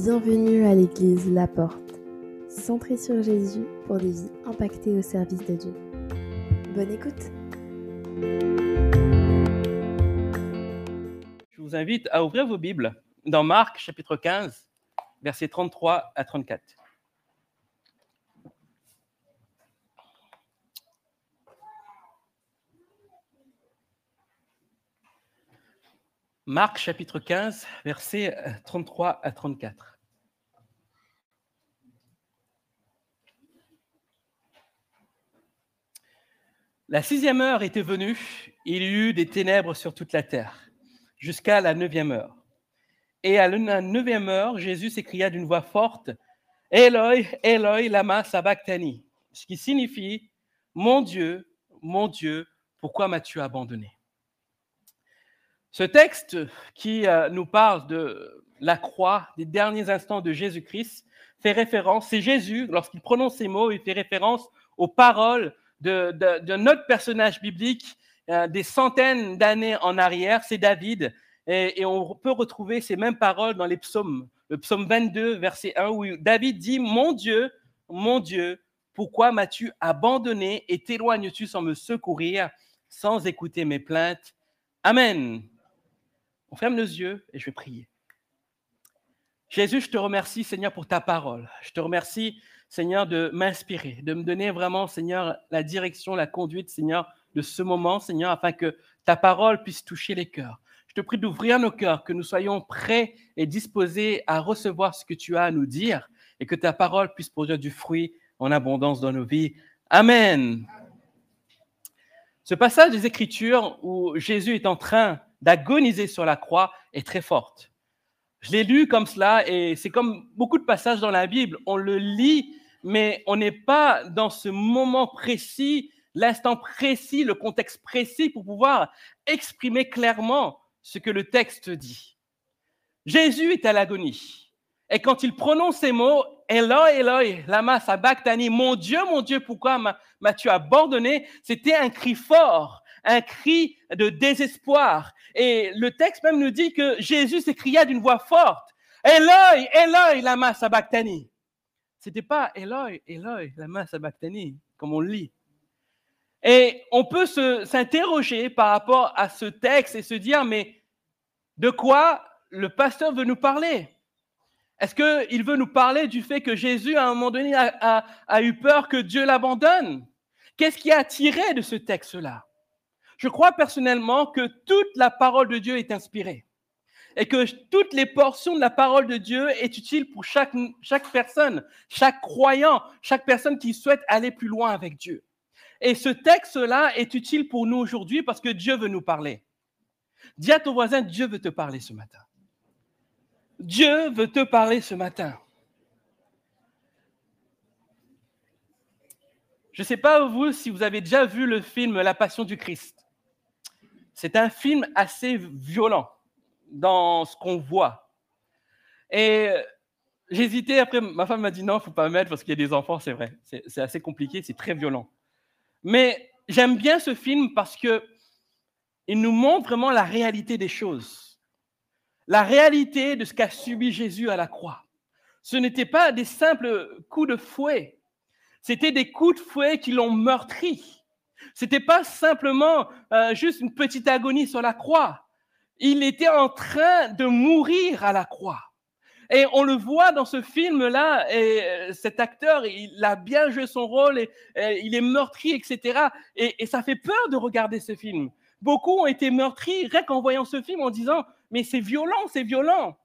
Bienvenue à l'église La Porte, centrée sur Jésus pour des vies impactées au service de Dieu. Bonne écoute Je vous invite à ouvrir vos Bibles dans Marc chapitre 15, versets 33 à 34. Marc chapitre 15, versets 33 à 34. La sixième heure était venue, il y eut des ténèbres sur toute la terre, jusqu'à la neuvième heure. Et à la neuvième heure, Jésus s'écria d'une voix forte, Eloi, Eloi, lama sabachthani, ce qui signifie, Mon Dieu, mon Dieu, pourquoi m'as-tu abandonné? Ce texte qui euh, nous parle de la croix, des derniers instants de Jésus-Christ, fait référence, c'est Jésus, lorsqu'il prononce ces mots, il fait référence aux paroles de, notre personnage biblique euh, des centaines d'années en arrière, c'est David, et, et, on peut retrouver ces mêmes paroles dans les psaumes. Le psaume 22, verset 1, où David dit, Mon Dieu, mon Dieu, pourquoi m'as-tu abandonné et t'éloignes-tu sans me secourir, sans écouter mes plaintes? Amen. On ferme nos yeux et je vais prier. Jésus, je te remercie, Seigneur, pour ta parole. Je te remercie, Seigneur, de m'inspirer, de me donner vraiment, Seigneur, la direction, la conduite, Seigneur, de ce moment, Seigneur, afin que ta parole puisse toucher les cœurs. Je te prie d'ouvrir nos cœurs, que nous soyons prêts et disposés à recevoir ce que tu as à nous dire et que ta parole puisse produire du fruit en abondance dans nos vies. Amen. Ce passage des Écritures où Jésus est en train d'agoniser sur la croix est très forte. Je l'ai lu comme cela et c'est comme beaucoup de passages dans la Bible. On le lit, mais on n'est pas dans ce moment précis, l'instant précis, le contexte précis pour pouvoir exprimer clairement ce que le texte dit. Jésus est à l'agonie. Et quand il prononce ces mots, Eloi, Eloi, lama sabachthani, mon Dieu, mon Dieu, pourquoi m'as-tu abandonné? C'était un cri fort, un cri de désespoir. Et le texte même nous dit que Jésus s'écria d'une voix forte, Eloi, Eloi, lama sabachthani. C'était pas Eloi, Eloi, lama sabachthani, comme on le lit. Et on peut s'interroger par rapport à ce texte et se dire, mais de quoi le pasteur veut nous parler? Est-ce qu'il veut nous parler du fait que Jésus, à un moment donné, a, a eu peur que Dieu l'abandonne? Qu'est-ce qui a attiré de ce texte-là? Je crois personnellement que toute la parole de Dieu est inspirée et que toutes les portions de la parole de Dieu est utile pour chaque, chaque personne, chaque croyant, chaque personne qui souhaite aller plus loin avec Dieu. Et ce texte-là est utile pour nous aujourd'hui parce que Dieu veut nous parler. Dis à ton voisin, Dieu veut te parler ce matin. Dieu veut te parler ce matin. Je ne sais pas vous si vous avez déjà vu le film La Passion du Christ. C'est un film assez violent dans ce qu'on voit. Et j'hésitais, après ma femme m'a dit non, il ne faut pas mettre parce qu'il y a des enfants, c'est vrai. C'est assez compliqué, c'est très violent. Mais j'aime bien ce film parce que il nous montre vraiment la réalité des choses. La réalité de ce qu'a subi Jésus à la croix. Ce n'étaient pas des simples coups de fouet. C'était des coups de fouet qui l'ont meurtri. C'était pas simplement euh, juste une petite agonie sur la croix. Il était en train de mourir à la croix. Et on le voit dans ce film-là, et euh, cet acteur, il a bien joué son rôle, et, il est meurtri, etc. Et, ça fait peur de regarder ce film. Beaucoup ont été meurtris rien qu'en voyant ce film en disant, mais c'est violent, c'est violent.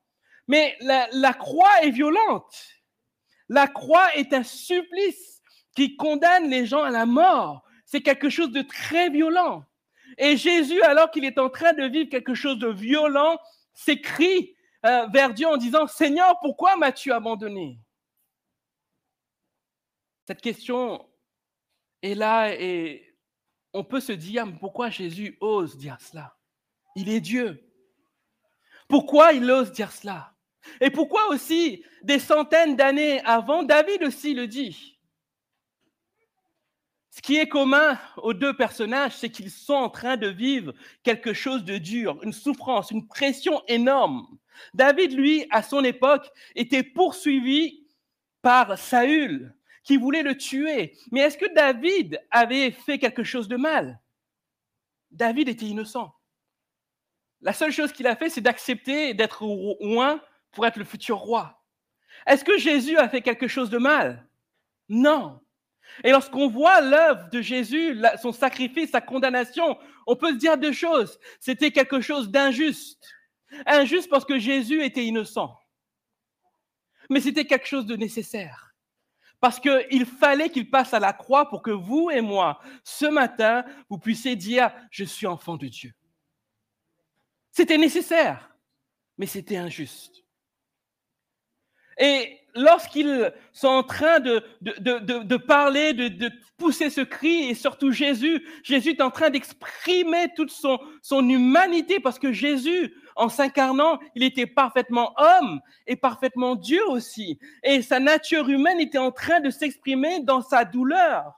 Mais la croix est violente. La croix est un supplice qui condamne les gens à la mort. C'est quelque chose de très violent. Et Jésus, alors qu'il est en train de vivre quelque chose de violent, s'écrie euh, vers Dieu en disant, Seigneur, pourquoi m'as-tu abandonné? Cette question est là et on peut se dire, pourquoi Jésus ose dire cela? Il est Dieu. Pourquoi il ose dire cela? Et pourquoi aussi, des centaines d'années avant, David aussi le dit ce qui est commun aux deux personnages, c'est qu'ils sont en train de vivre quelque chose de dur, une souffrance, une pression énorme. David, lui, à son époque, était poursuivi par Saül, qui voulait le tuer. Mais est-ce que David avait fait quelque chose de mal? David était innocent. La seule chose qu'il a fait, c'est d'accepter d'être loin pour être le futur roi. Est-ce que Jésus a fait quelque chose de mal? Non. Et lorsqu'on voit l'œuvre de Jésus, son sacrifice, sa condamnation, on peut se dire deux choses. C'était quelque chose d'injuste. Injuste parce que Jésus était innocent. Mais c'était quelque chose de nécessaire. Parce qu'il fallait qu'il passe à la croix pour que vous et moi, ce matin, vous puissiez dire, je suis enfant de Dieu. C'était nécessaire, mais c'était injuste. Et lorsqu'ils sont en train de, de, parler, de, pousser ce cri, et surtout Jésus, Jésus est en train d'exprimer toute son, son humanité, parce que Jésus, en s'incarnant, il était parfaitement homme et parfaitement Dieu aussi. Et sa nature humaine était en train de s'exprimer dans sa douleur.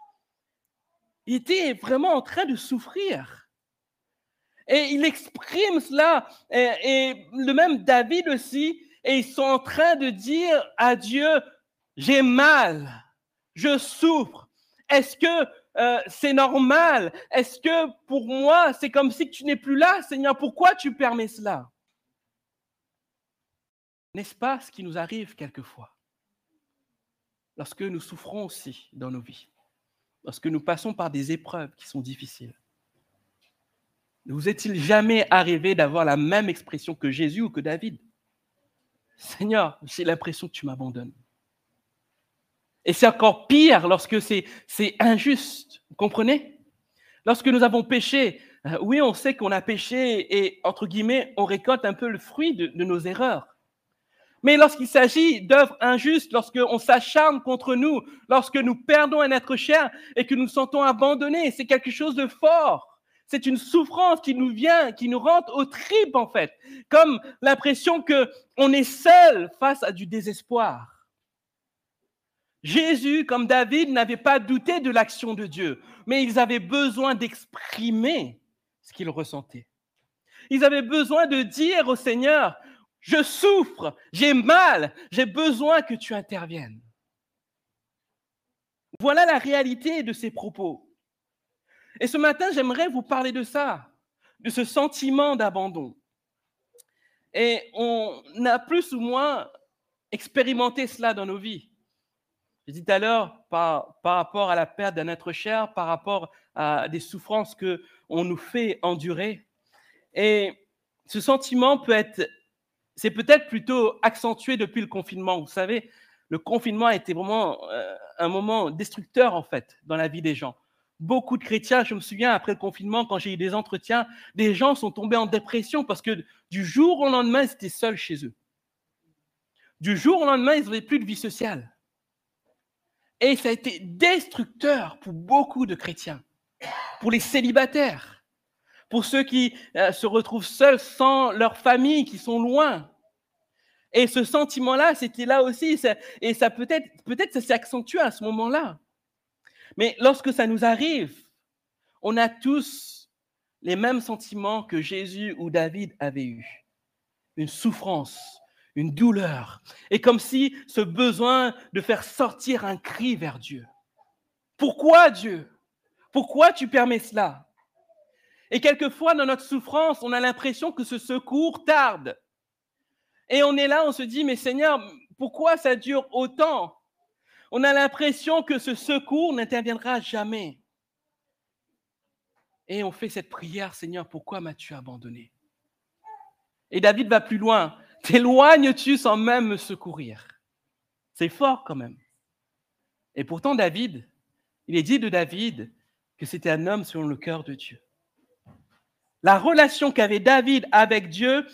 Il était vraiment en train de souffrir. Et il exprime cela. Et le même David aussi, et ils sont en train de dire à Dieu, j'ai mal, je souffre. Est-ce que euh, c'est normal? Est-ce que pour moi, c'est comme si tu n'es plus là, Seigneur? Pourquoi tu permets cela? N'est-ce pas ce qui nous arrive quelquefois? Lorsque nous souffrons aussi dans nos vies, lorsque nous passons par des épreuves qui sont difficiles. Ne vous est-il jamais arrivé d'avoir la même expression que Jésus ou que David? Seigneur, j'ai l'impression que tu m'abandonnes. Et c'est encore pire lorsque c'est, injuste. Vous comprenez? Lorsque nous avons péché, euh, oui, on sait qu'on a péché et, entre guillemets, on récolte un peu le fruit de, de nos erreurs. Mais lorsqu'il s'agit d'œuvres injustes, lorsqu'on s'acharne contre nous, lorsque nous perdons un être cher et que nous nous sentons abandonnés, c'est quelque chose de fort. C'est une souffrance qui nous vient, qui nous rentre aux tripes en fait, comme l'impression que on est seul face à du désespoir. Jésus, comme David, n'avait pas douté de l'action de Dieu, mais ils avaient besoin d'exprimer ce qu'ils ressentaient. Ils avaient besoin de dire au Seigneur, je souffre, j'ai mal, j'ai besoin que tu interviennes. Voilà la réalité de ces propos. Et ce matin, j'aimerais vous parler de ça, de ce sentiment d'abandon. Et on a plus ou moins expérimenté cela dans nos vies. J'ai dit tout à l'heure, par, par, rapport à la perte d'un être cher, par rapport à des souffrances que on nous fait endurer. Et ce sentiment peut être, c'est peut-être plutôt accentué depuis le confinement. Vous savez, le confinement a été vraiment euh, un moment destructeur en fait dans la vie des gens. Beaucoup de chrétiens, je me souviens après le confinement, quand j'ai eu des entretiens, des gens sont tombés en dépression parce que du jour au lendemain, ils étaient seuls chez eux. Du jour au lendemain, ils n'avaient plus de vie sociale. Et ça a été destructeur pour beaucoup de chrétiens, pour les célibataires, pour ceux qui euh, se retrouvent seuls sans leur famille, qui sont loin. Et ce sentiment-là, c'était là aussi, et ça peut-être, peut-être ça s'est accentué à ce moment-là. Mais lorsque ça nous arrive, on a tous les mêmes sentiments que Jésus ou David avaient eus. Une souffrance, une douleur, et comme si ce besoin de faire sortir un cri vers Dieu. Pourquoi Dieu? Pourquoi tu permets cela? Et quelquefois, dans notre souffrance, on a l'impression que ce secours tarde. Et on est là, on se dit, mais Seigneur, pourquoi ça dure autant? On a l'impression que ce secours n'interviendra jamais. Et on fait cette prière, Seigneur, pourquoi m'as-tu abandonné? Et David va plus loin. T'éloignes-tu sans même me secourir? C'est fort quand même. Et pourtant, David, il est dit de David que c'était un homme selon le cœur de Dieu. La relation qu'avait David avec Dieu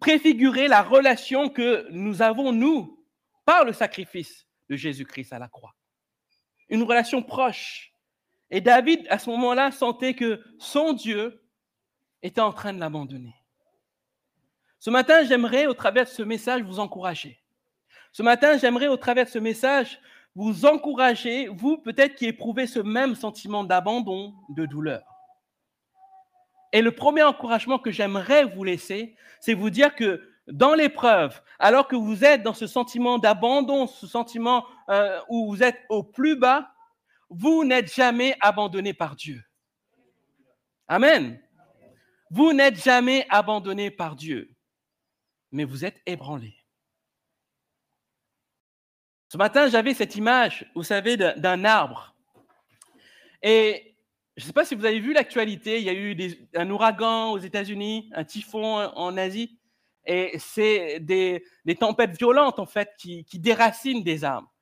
préfigurait la relation que nous avons, nous, par le sacrifice de Jésus-Christ à la croix. Une relation proche. Et David, à ce moment-là, sentait que son Dieu était en train de l'abandonner. Ce matin, j'aimerais, au travers de ce message, vous encourager. Ce matin, j'aimerais, au travers de ce message, vous encourager, vous peut-être qui éprouvez ce même sentiment d'abandon, de douleur. Et le premier encouragement que j'aimerais vous laisser, c'est vous dire que dans l'épreuve, alors que vous êtes dans ce sentiment d'abandon, ce sentiment euh, où vous êtes au plus bas, vous n'êtes jamais abandonné par Dieu. Amen. Vous n'êtes jamais abandonné par Dieu, mais vous êtes ébranlé. Ce matin, j'avais cette image, vous savez, d'un arbre. Et je ne sais pas si vous avez vu l'actualité, il y a eu un ouragan aux États-Unis, un typhon en Asie. Et c'est des, tempêtes violentes, en fait, qui, déracinent des arbres.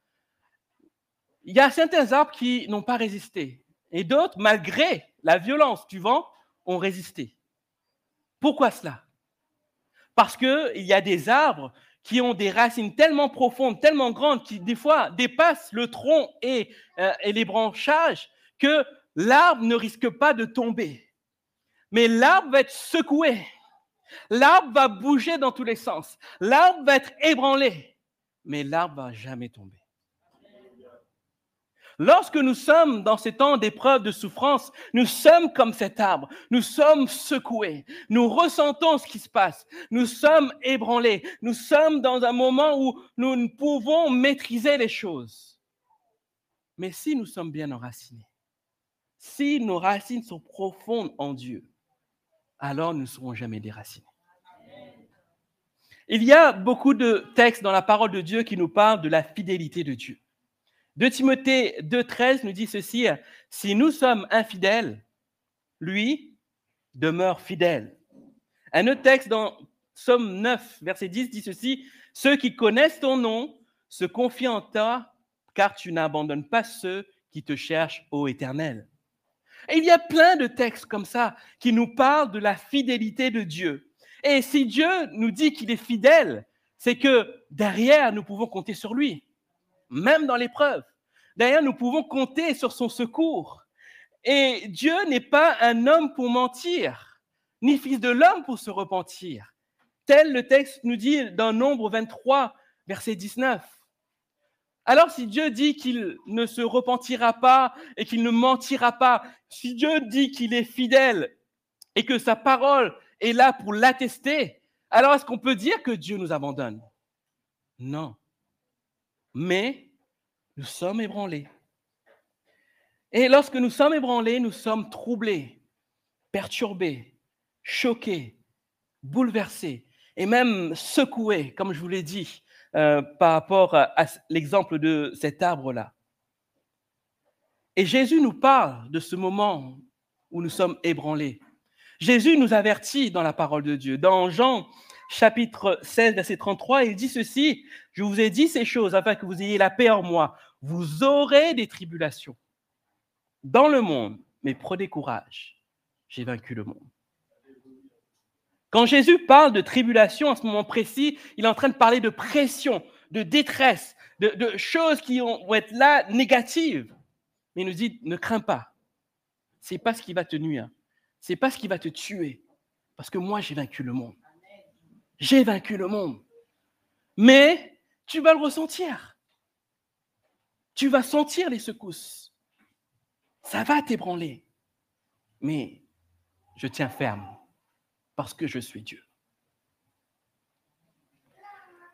Il y a certains arbres qui n'ont pas résisté. Et d'autres, malgré la violence du vent, ont résisté. Pourquoi cela? Parce qu'il y a des arbres qui ont des racines tellement profondes, tellement grandes, qui des fois dépassent le tronc et, euh, et les branchages, que l'arbre ne risque pas de tomber. Mais l'arbre va être secoué. L'arbre va bouger dans tous les sens. L'arbre va être ébranlé. Mais l'arbre va jamais tomber. Lorsque nous sommes dans ces temps d'épreuve, de souffrance, nous sommes comme cet arbre. Nous sommes secoués. Nous ressentons ce qui se passe. Nous sommes ébranlés. Nous sommes dans un moment où nous ne pouvons maîtriser les choses. Mais si nous sommes bien enracinés, si nos racines sont profondes en Dieu, alors nous ne serons jamais déracinés. Il y a beaucoup de textes dans la parole de Dieu qui nous parlent de la fidélité de Dieu. De Timothée 2.13 nous dit ceci, si nous sommes infidèles, lui demeure fidèle. Un autre texte dans Somme 9, verset 10 dit ceci, ceux qui connaissent ton nom se confient en toi, car tu n'abandonnes pas ceux qui te cherchent, ô Éternel. Il y a plein de textes comme ça qui nous parlent de la fidélité de Dieu. Et si Dieu nous dit qu'il est fidèle, c'est que derrière, nous pouvons compter sur lui, même dans l'épreuve. Derrière, nous pouvons compter sur son secours. Et Dieu n'est pas un homme pour mentir, ni fils de l'homme pour se repentir. Tel le texte nous dit dans Nombre 23, verset 19. Alors si Dieu dit qu'il ne se repentira pas et qu'il ne mentira pas, si Dieu dit qu'il est fidèle et que sa parole est là pour l'attester, alors est-ce qu'on peut dire que Dieu nous abandonne? Non. Mais nous sommes ébranlés. Et lorsque nous sommes ébranlés, nous sommes troublés, perturbés, choqués, bouleversés et même secoués, comme je vous l'ai dit, euh, par rapport à, l'exemple de cet arbre-là. Et Jésus nous parle de ce moment où nous sommes ébranlés. Jésus nous avertit dans la parole de Dieu. Dans Jean chapitre 16, verset 33, il dit ceci, je vous ai dit ces choses afin que vous ayez la paix en moi. Vous aurez des tribulations dans le monde, mais prenez courage, j'ai vaincu le monde. Quand Jésus parle de tribulation à ce moment précis, il est en train de parler de pression, de détresse, de, choses qui vont être là négatives. Mais il nous dit, ne crains pas. C'est pas ce qui va te nuire. C'est pas ce qui va te tuer. Parce que moi, j'ai vaincu le monde. J'ai vaincu le monde. Mais tu vas le ressentir. Tu vas sentir les secousses. Ça va t'ébranler. Mais je tiens ferme parce que je suis Dieu.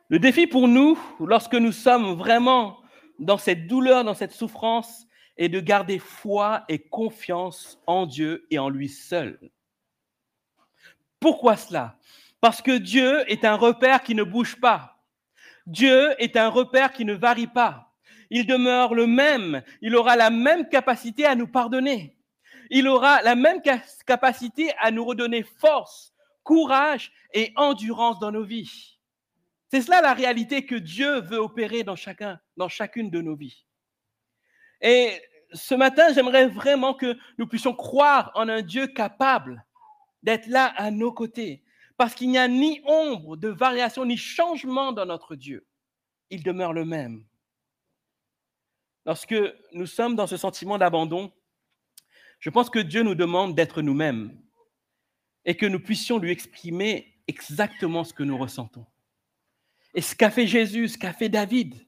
Le défi pour nous, lorsque nous sommes vraiment dans cette douleur, dans cette souffrance, est de garder foi et confiance en Dieu et en lui seul. Pourquoi cela? Parce que Dieu est un repère qui ne bouge pas. Dieu est un repère qui ne varie pas. Il demeure le même. Il aura la même capacité à nous pardonner il aura la même capacité à nous redonner force, courage et endurance dans nos vies. C'est cela la réalité que Dieu veut opérer dans chacun, dans chacune de nos vies. Et ce matin, j'aimerais vraiment que nous puissions croire en un Dieu capable d'être là à nos côtés, parce qu'il n'y a ni ombre de variation ni changement dans notre Dieu. Il demeure le même. Lorsque nous sommes dans ce sentiment d'abandon, je pense que Dieu nous demande d'être nous-mêmes et que nous puissions lui exprimer exactement ce que nous ressentons. Et ce qu'a fait Jésus, ce qu'a fait David,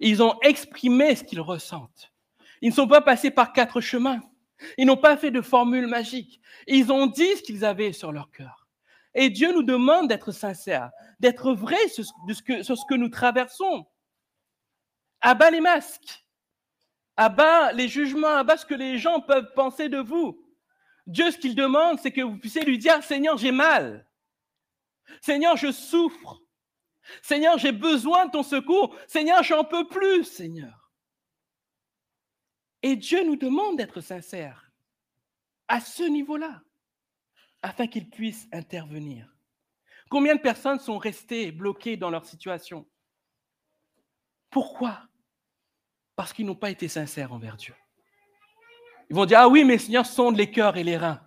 ils ont exprimé ce qu'ils ressentent. Ils ne sont pas passés par quatre chemins. Ils n'ont pas fait de formule magique. Ils ont dit ce qu'ils avaient sur leur cœur. Et Dieu nous demande d'être sincères, d'être vrais sur ce, que, nous traversons. Abat les masques, abat les jugements, abat ce que les gens peuvent penser de vous. Dieu, ce qu'il demande, c'est que vous puissiez lui dire, Seigneur, j'ai mal. Seigneur, je souffre. Seigneur, j'ai besoin de ton secours. Seigneur, j'en peux plus, Seigneur. Et Dieu nous demande d'être sincères à ce niveau-là, afin qu'il puisse intervenir. Combien de personnes sont restées bloquées dans leur situation? Pourquoi? Parce qu'ils n'ont pas été sincères envers Dieu. Ils vont dire, ah oui, mais Seigneur, sonde les cœurs et les reins.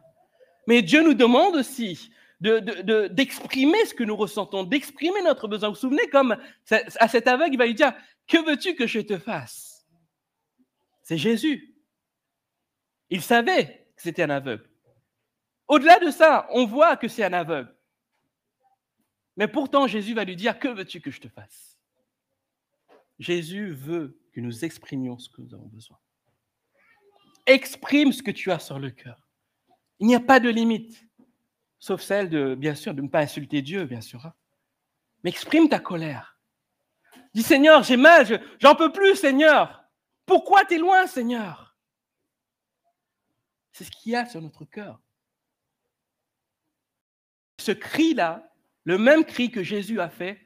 Mais Dieu nous demande aussi d'exprimer ce que nous ressentons, d'exprimer notre besoin. Vous vous souvenez, comme à cet aveugle, il va lui dire, que veux-tu que je te fasse? C'est Jésus. Il savait que c'était un aveugle. Au-delà de ça, on voit que c'est un aveugle. Mais pourtant, Jésus va lui dire, que veux-tu que je te fasse? Jésus veut que nous exprimions ce que nous avons besoin. Exprime ce que tu as sur le cœur. Il n'y a pas de limite, sauf celle de, bien sûr, de ne pas insulter Dieu, bien sûr. Hein. Mais exprime ta colère. Dis Seigneur, j'ai mal, j'en peux plus, Seigneur. Pourquoi tu es loin, Seigneur? C'est ce qu'il y a sur notre cœur. Ce cri-là, le même cri que Jésus a fait,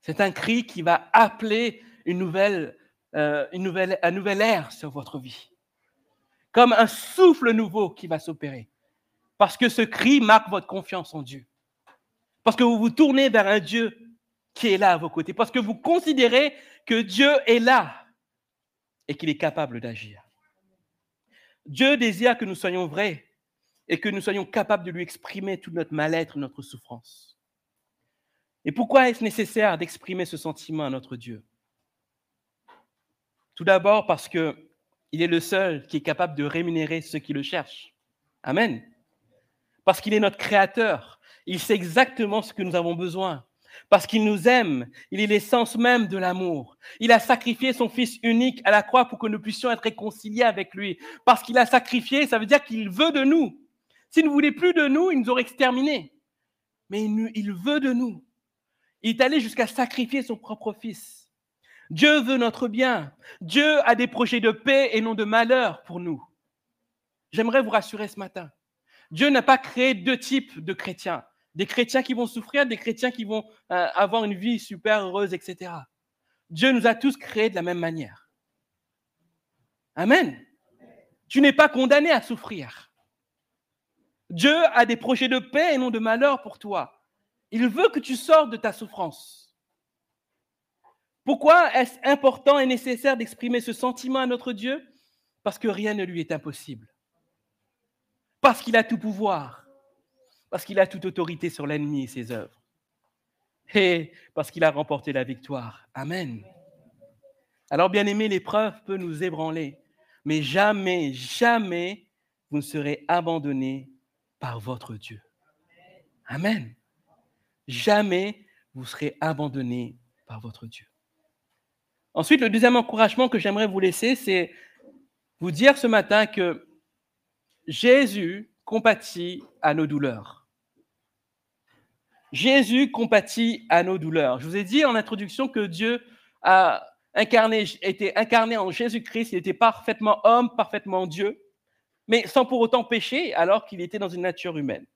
c'est un cri qui va appeler une nouvelle, euh, une nouvelle, un nouvel air sur votre vie comme un souffle nouveau qui va s'opérer. Parce que ce cri marque votre confiance en Dieu. Parce que vous vous tournez vers un Dieu qui est là à vos côtés. Parce que vous considérez que Dieu est là et qu'il est capable d'agir. Dieu désire que nous soyons vrais et que nous soyons capables de lui exprimer toute notre mal-être, notre souffrance. Et pourquoi est-ce nécessaire d'exprimer ce sentiment à notre Dieu? Tout d'abord parce que il est le seul qui est capable de rémunérer ceux qui le cherchent. Amen. Parce qu'il est notre créateur. Il sait exactement ce que nous avons besoin. Parce qu'il nous aime. Il est l'essence même de l'amour. Il a sacrifié son Fils unique à la croix pour que nous puissions être réconciliés avec lui. Parce qu'il a sacrifié, ça veut dire qu'il veut de nous. S'il ne voulait plus de nous, il nous aurait exterminés. Mais il veut de nous. Il est allé jusqu'à sacrifier son propre Fils. Dieu veut notre bien. Dieu a des projets de paix et non de malheur pour nous. J'aimerais vous rassurer ce matin. Dieu n'a pas créé deux types de chrétiens. Des chrétiens qui vont souffrir, des chrétiens qui vont euh, avoir une vie super heureuse, etc. Dieu nous a tous créés de la même manière. Amen. Tu n'es pas condamné à souffrir. Dieu a des projets de paix et non de malheur pour toi. Il veut que tu sortes de ta souffrance. Pourquoi est-ce important et nécessaire d'exprimer ce sentiment à notre Dieu? Parce que rien ne lui est impossible. Parce qu'il a tout pouvoir. Parce qu'il a toute autorité sur l'ennemi et ses œuvres. Et parce qu'il a remporté la victoire. Amen. Alors, bien aimé, l'épreuve peut nous ébranler. Mais jamais, jamais, vous ne serez abandonnés par votre Dieu. Amen. Jamais vous serez abandonnés par votre Dieu. Ensuite, le deuxième encouragement que j'aimerais vous laisser, c'est vous dire ce matin que Jésus compatit à nos douleurs. Jésus compatit à nos douleurs. Je vous ai dit en introduction que Dieu a incarné, été incarné en Jésus-Christ. Il était parfaitement homme, parfaitement Dieu, mais sans pour autant pécher, alors qu'il était dans une nature humaine.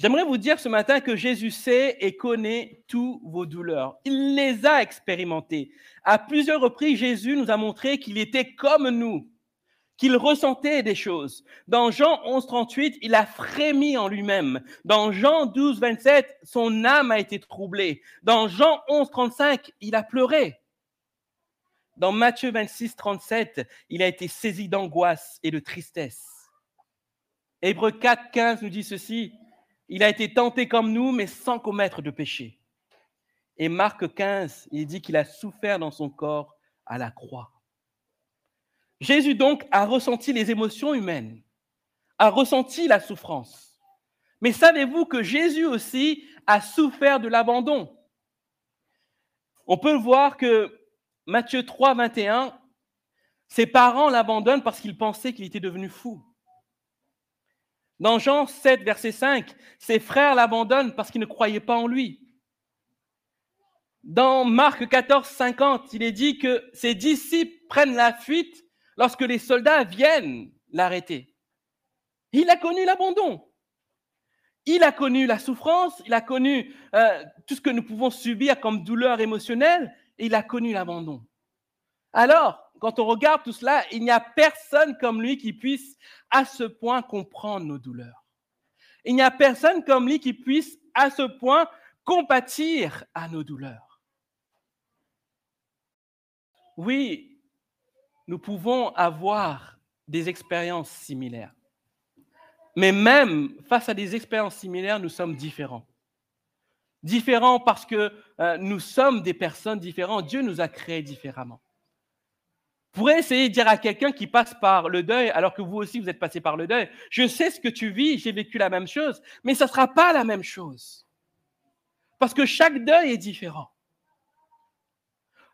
J'aimerais vous dire ce matin que Jésus sait et connaît tous vos douleurs. Il les a expérimentées. À plusieurs reprises, Jésus nous a montré qu'il était comme nous, qu'il ressentait des choses. Dans Jean 11, 38, il a frémi en lui-même. Dans Jean 12, 27, son âme a été troublée. Dans Jean 11, 35, il a pleuré. Dans Matthieu 26, 37, il a été saisi d'angoisse et de tristesse. Hébreu 4, 15 nous dit ceci. Il a été tenté comme nous, mais sans commettre de péché. Et Marc 15, il dit qu'il a souffert dans son corps à la croix. Jésus donc a ressenti les émotions humaines, a ressenti la souffrance. Mais savez-vous que Jésus aussi a souffert de l'abandon? On peut voir que Matthieu 3, 21, ses parents l'abandonnent parce qu'ils pensaient qu'il était devenu fou. Dans Jean 7, verset 5, ses frères l'abandonnent parce qu'ils ne croyaient pas en lui. Dans Marc 14, 50, il est dit que ses disciples prennent la fuite lorsque les soldats viennent l'arrêter. Il a connu l'abandon. Il a connu la souffrance, il a connu euh, tout ce que nous pouvons subir comme douleur émotionnelle, et il a connu l'abandon. Alors, quand on regarde tout cela, il n'y a personne comme lui qui puisse à ce point comprendre nos douleurs. Il n'y a personne comme lui qui puisse à ce point compatir à nos douleurs. Oui, nous pouvons avoir des expériences similaires. Mais même face à des expériences similaires, nous sommes différents. Différents parce que euh, nous sommes des personnes différentes. Dieu nous a créés différemment. Pourrez essayer de dire à quelqu'un qui passe par le deuil, alors que vous aussi vous êtes passé par le deuil, je sais ce que tu vis, j'ai vécu la même chose, mais ça ne sera pas la même chose. Parce que chaque deuil est différent.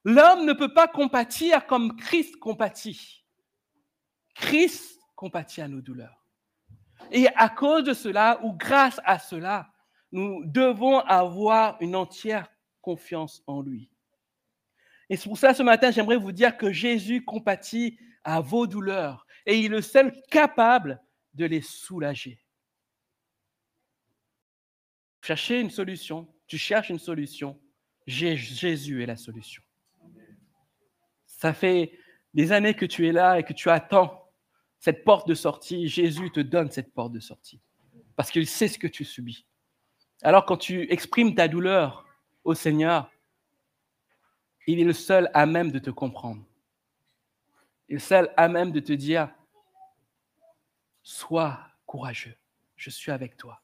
L'homme ne peut pas compatir comme Christ compatit. Christ compatit à nos douleurs. Et à cause de cela, ou grâce à cela, nous devons avoir une entière confiance en lui. Et c'est pour ça, ce matin, j'aimerais vous dire que Jésus compatit à vos douleurs et il est le seul capable de les soulager. Cherchez une solution, tu cherches une solution, Jésus est la solution. Ça fait des années que tu es là et que tu attends cette porte de sortie. Jésus te donne cette porte de sortie parce qu'il sait ce que tu subis. Alors quand tu exprimes ta douleur au Seigneur, il est le seul à même de te comprendre. Il est le seul à même de te dire, sois courageux, je suis avec toi.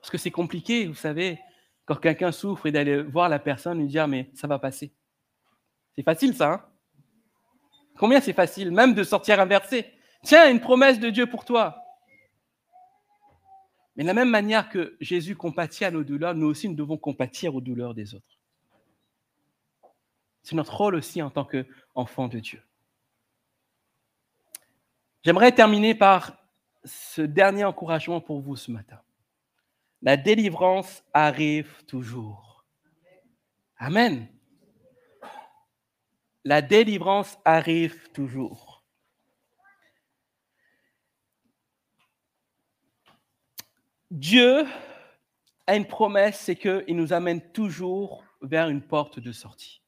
Parce que c'est compliqué, vous savez, quand quelqu'un souffre et d'aller voir la personne lui dire, mais ça va passer. C'est facile ça, hein? Combien c'est facile, même de sortir un verset. Tiens, une promesse de Dieu pour toi. Mais de la même manière que Jésus compatit à nos douleurs, nous aussi nous devons compatir aux douleurs des autres. C'est notre rôle aussi en tant qu'enfant de Dieu. J'aimerais terminer par ce dernier encouragement pour vous ce matin. La délivrance arrive toujours. Amen. La délivrance arrive toujours. Dieu a une promesse, c'est qu'il nous amène toujours vers une porte de sortie.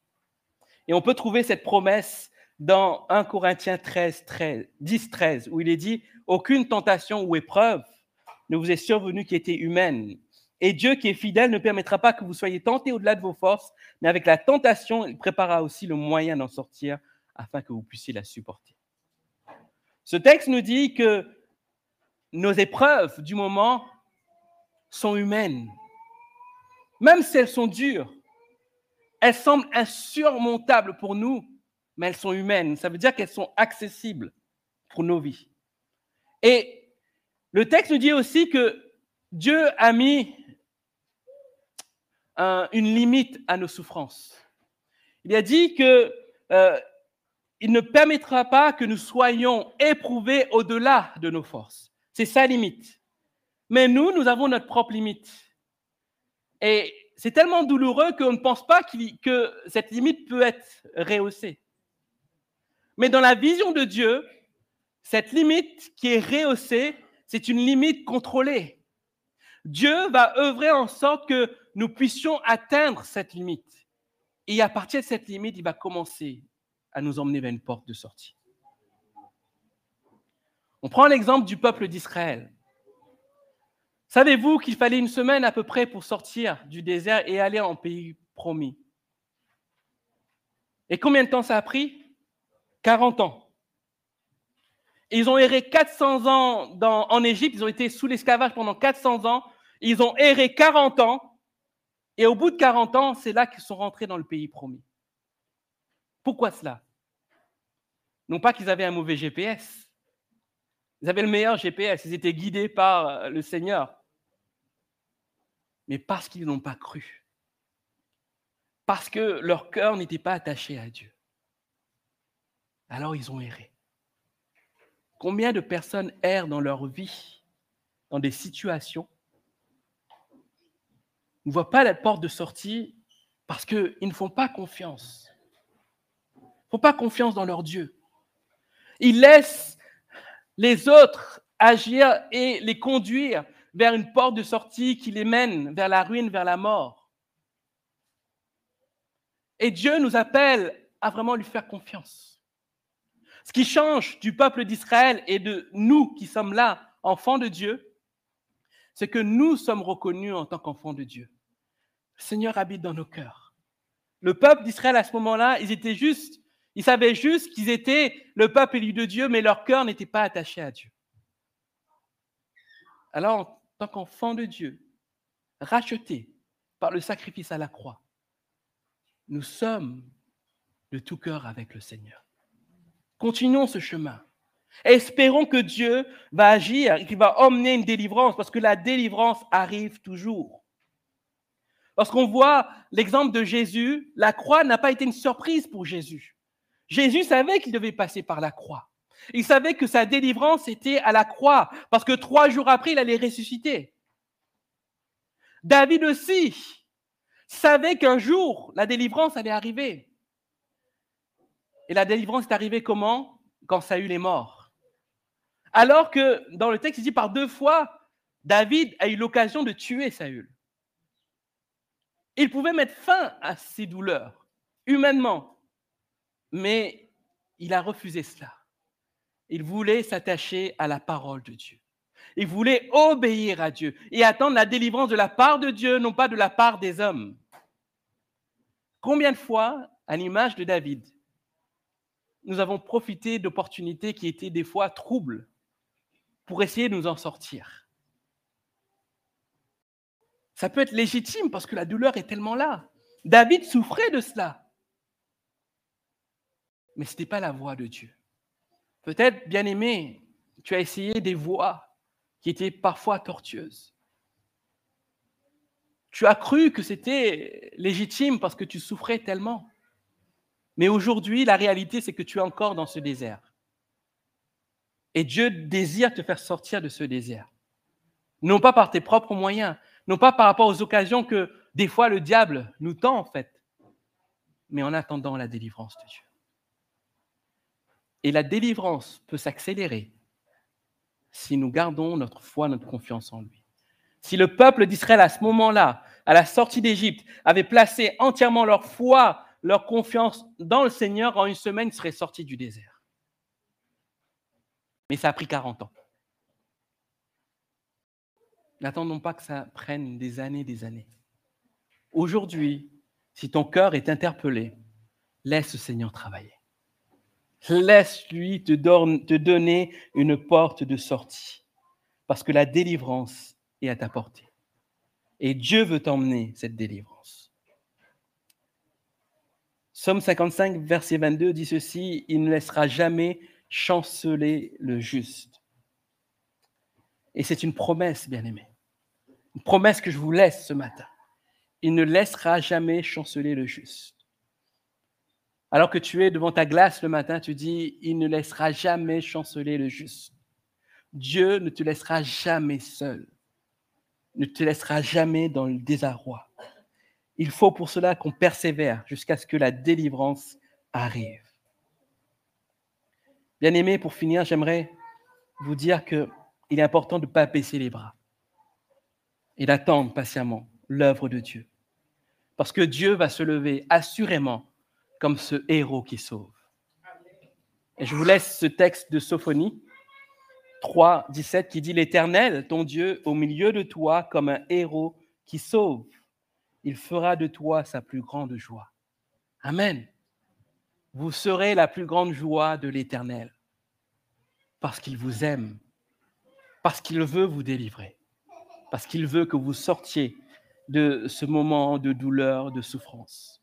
Et on peut trouver cette promesse dans 1 Corinthiens 13, 13, 10, 13, où il est dit, aucune tentation ou épreuve ne vous est survenue qui était humaine. Et Dieu qui est fidèle ne permettra pas que vous soyez tentés au-delà de vos forces, mais avec la tentation, il préparera aussi le moyen d'en sortir afin que vous puissiez la supporter. Ce texte nous dit que nos épreuves du moment sont humaines, même si elles sont dures. Elles semblent insurmontables pour nous, mais elles sont humaines. Ça veut dire qu'elles sont accessibles pour nos vies. Et le texte nous dit aussi que Dieu a mis une limite à nos souffrances. Il a dit que euh, il ne permettra pas que nous soyons éprouvés au-delà de nos forces. C'est sa limite. Mais nous, nous avons notre propre limite. Et c'est tellement douloureux qu'on ne pense pas que cette limite peut être rehaussée. Mais dans la vision de Dieu, cette limite qui est rehaussée, c'est une limite contrôlée. Dieu va œuvrer en sorte que nous puissions atteindre cette limite. Et à partir de cette limite, il va commencer à nous emmener vers une porte de sortie. On prend l'exemple du peuple d'Israël. Savez-vous qu'il fallait une semaine à peu près pour sortir du désert et aller en pays promis? Et combien de temps ça a pris? 40 ans. Ils ont erré 400 ans en Égypte, ils ont été sous l'esclavage pendant 400 ans, ils ont erré 40 ans, et au bout de 40 ans, c'est là qu'ils sont rentrés dans le pays promis. Pourquoi cela? Non pas qu'ils avaient un mauvais GPS, ils avaient le meilleur GPS, ils étaient guidés par le Seigneur mais parce qu'ils n'ont pas cru. Parce que leur cœur n'était pas attaché à Dieu. Alors ils ont erré. Combien de personnes errent dans leur vie, dans des situations, ne voient pas la porte de sortie parce qu'ils ne font pas confiance. Ils ne font pas confiance dans leur Dieu. Ils laissent les autres agir et les conduire vers une porte de sortie qui les mène vers la ruine, vers la mort. Et Dieu nous appelle à vraiment lui faire confiance. Ce qui change du peuple d'Israël et de nous qui sommes là, enfants de Dieu, c'est que nous sommes reconnus en tant qu'enfants de Dieu. Le Seigneur habite dans nos cœurs. Le peuple d'Israël à ce moment-là, ils étaient juste, ils savaient juste qu'ils étaient le peuple élu de Dieu, mais leur cœur n'était pas attaché à Dieu. Alors, tant qu'enfants de Dieu, rachetés par le sacrifice à la croix, nous sommes de tout cœur avec le Seigneur. Continuons ce chemin. Espérons que Dieu va agir et qu'il va emmener une délivrance, parce que la délivrance arrive toujours. Lorsqu'on voit l'exemple de Jésus, la croix n'a pas été une surprise pour Jésus. Jésus savait qu'il devait passer par la croix. Il savait que sa délivrance était à la croix, parce que trois jours après, il allait ressusciter. David aussi savait qu'un jour, la délivrance allait arriver. Et la délivrance est arrivée comment? Quand Saül est mort. Alors que dans le texte, il dit par deux fois, David a eu l'occasion de tuer Saül. Il pouvait mettre fin à ses douleurs, humainement, mais il a refusé cela. Il voulait s'attacher à la parole de Dieu. Il voulait obéir à Dieu et attendre la délivrance de la part de Dieu, non pas de la part des hommes. Combien de fois, à l'image de David, nous avons profité d'opportunités qui étaient des fois troubles pour essayer de nous en sortir? Ça peut être légitime parce que la douleur est tellement là. David souffrait de cela. Mais ce n'était pas la voix de Dieu. Peut-être, bien aimé, tu as essayé des voies qui étaient parfois tortueuses. Tu as cru que c'était légitime parce que tu souffrais tellement. Mais aujourd'hui, la réalité, c'est que tu es encore dans ce désert. Et Dieu désire te faire sortir de ce désert. Non pas par tes propres moyens, non pas par rapport aux occasions que des fois le diable nous tend en fait, mais en attendant la délivrance de Dieu. Et la délivrance peut s'accélérer si nous gardons notre foi, notre confiance en lui. Si le peuple d'Israël à ce moment-là, à la sortie d'Égypte, avait placé entièrement leur foi leur confiance dans le Seigneur, en une semaine, ils seraient sortis du désert. Mais ça a pris 40 ans. N'attendons pas que ça prenne des années, des années. Aujourd'hui, si ton cœur est interpellé, laisse le Seigneur travailler. Laisse-lui te, donner une porte de sortie, parce que la délivrance est à ta portée. Et Dieu veut t'emmener cette délivrance. Somme 55, verset 22 dit ceci, il ne laissera jamais chanceler le juste. Et c'est une promesse, bien aimé. Une promesse que je vous laisse ce matin. Il ne laissera jamais chanceler le juste. Alors que tu es devant ta glace le matin, tu dis, il ne laissera jamais chanceler le juste. Dieu ne te laissera jamais seul, ne te laissera jamais dans le désarroi. Il faut pour cela qu'on persévère jusqu'à ce que la délivrance arrive. Bien aimé, pour finir, j'aimerais vous dire qu'il est important de ne pas baisser les bras et d'attendre patiemment l'œuvre de Dieu. Parce que Dieu va se lever assurément comme ce héros qui sauve. Et je vous laisse ce texte de Sophonie 3, 17 qui dit L'Éternel, ton Dieu, au milieu de toi comme un héros qui sauve il fera de toi sa plus grande joie. Amen. Vous serez la plus grande joie de l'Éternel parce qu'il vous aime, parce qu'il veut vous délivrer, parce qu'il veut que vous sortiez de ce moment de douleur, de souffrance.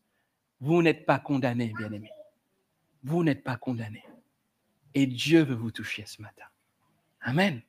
Vous n'êtes pas condamné, bien-aimé. Vous n'êtes pas condamné. Et Dieu veut vous toucher ce matin. Amen.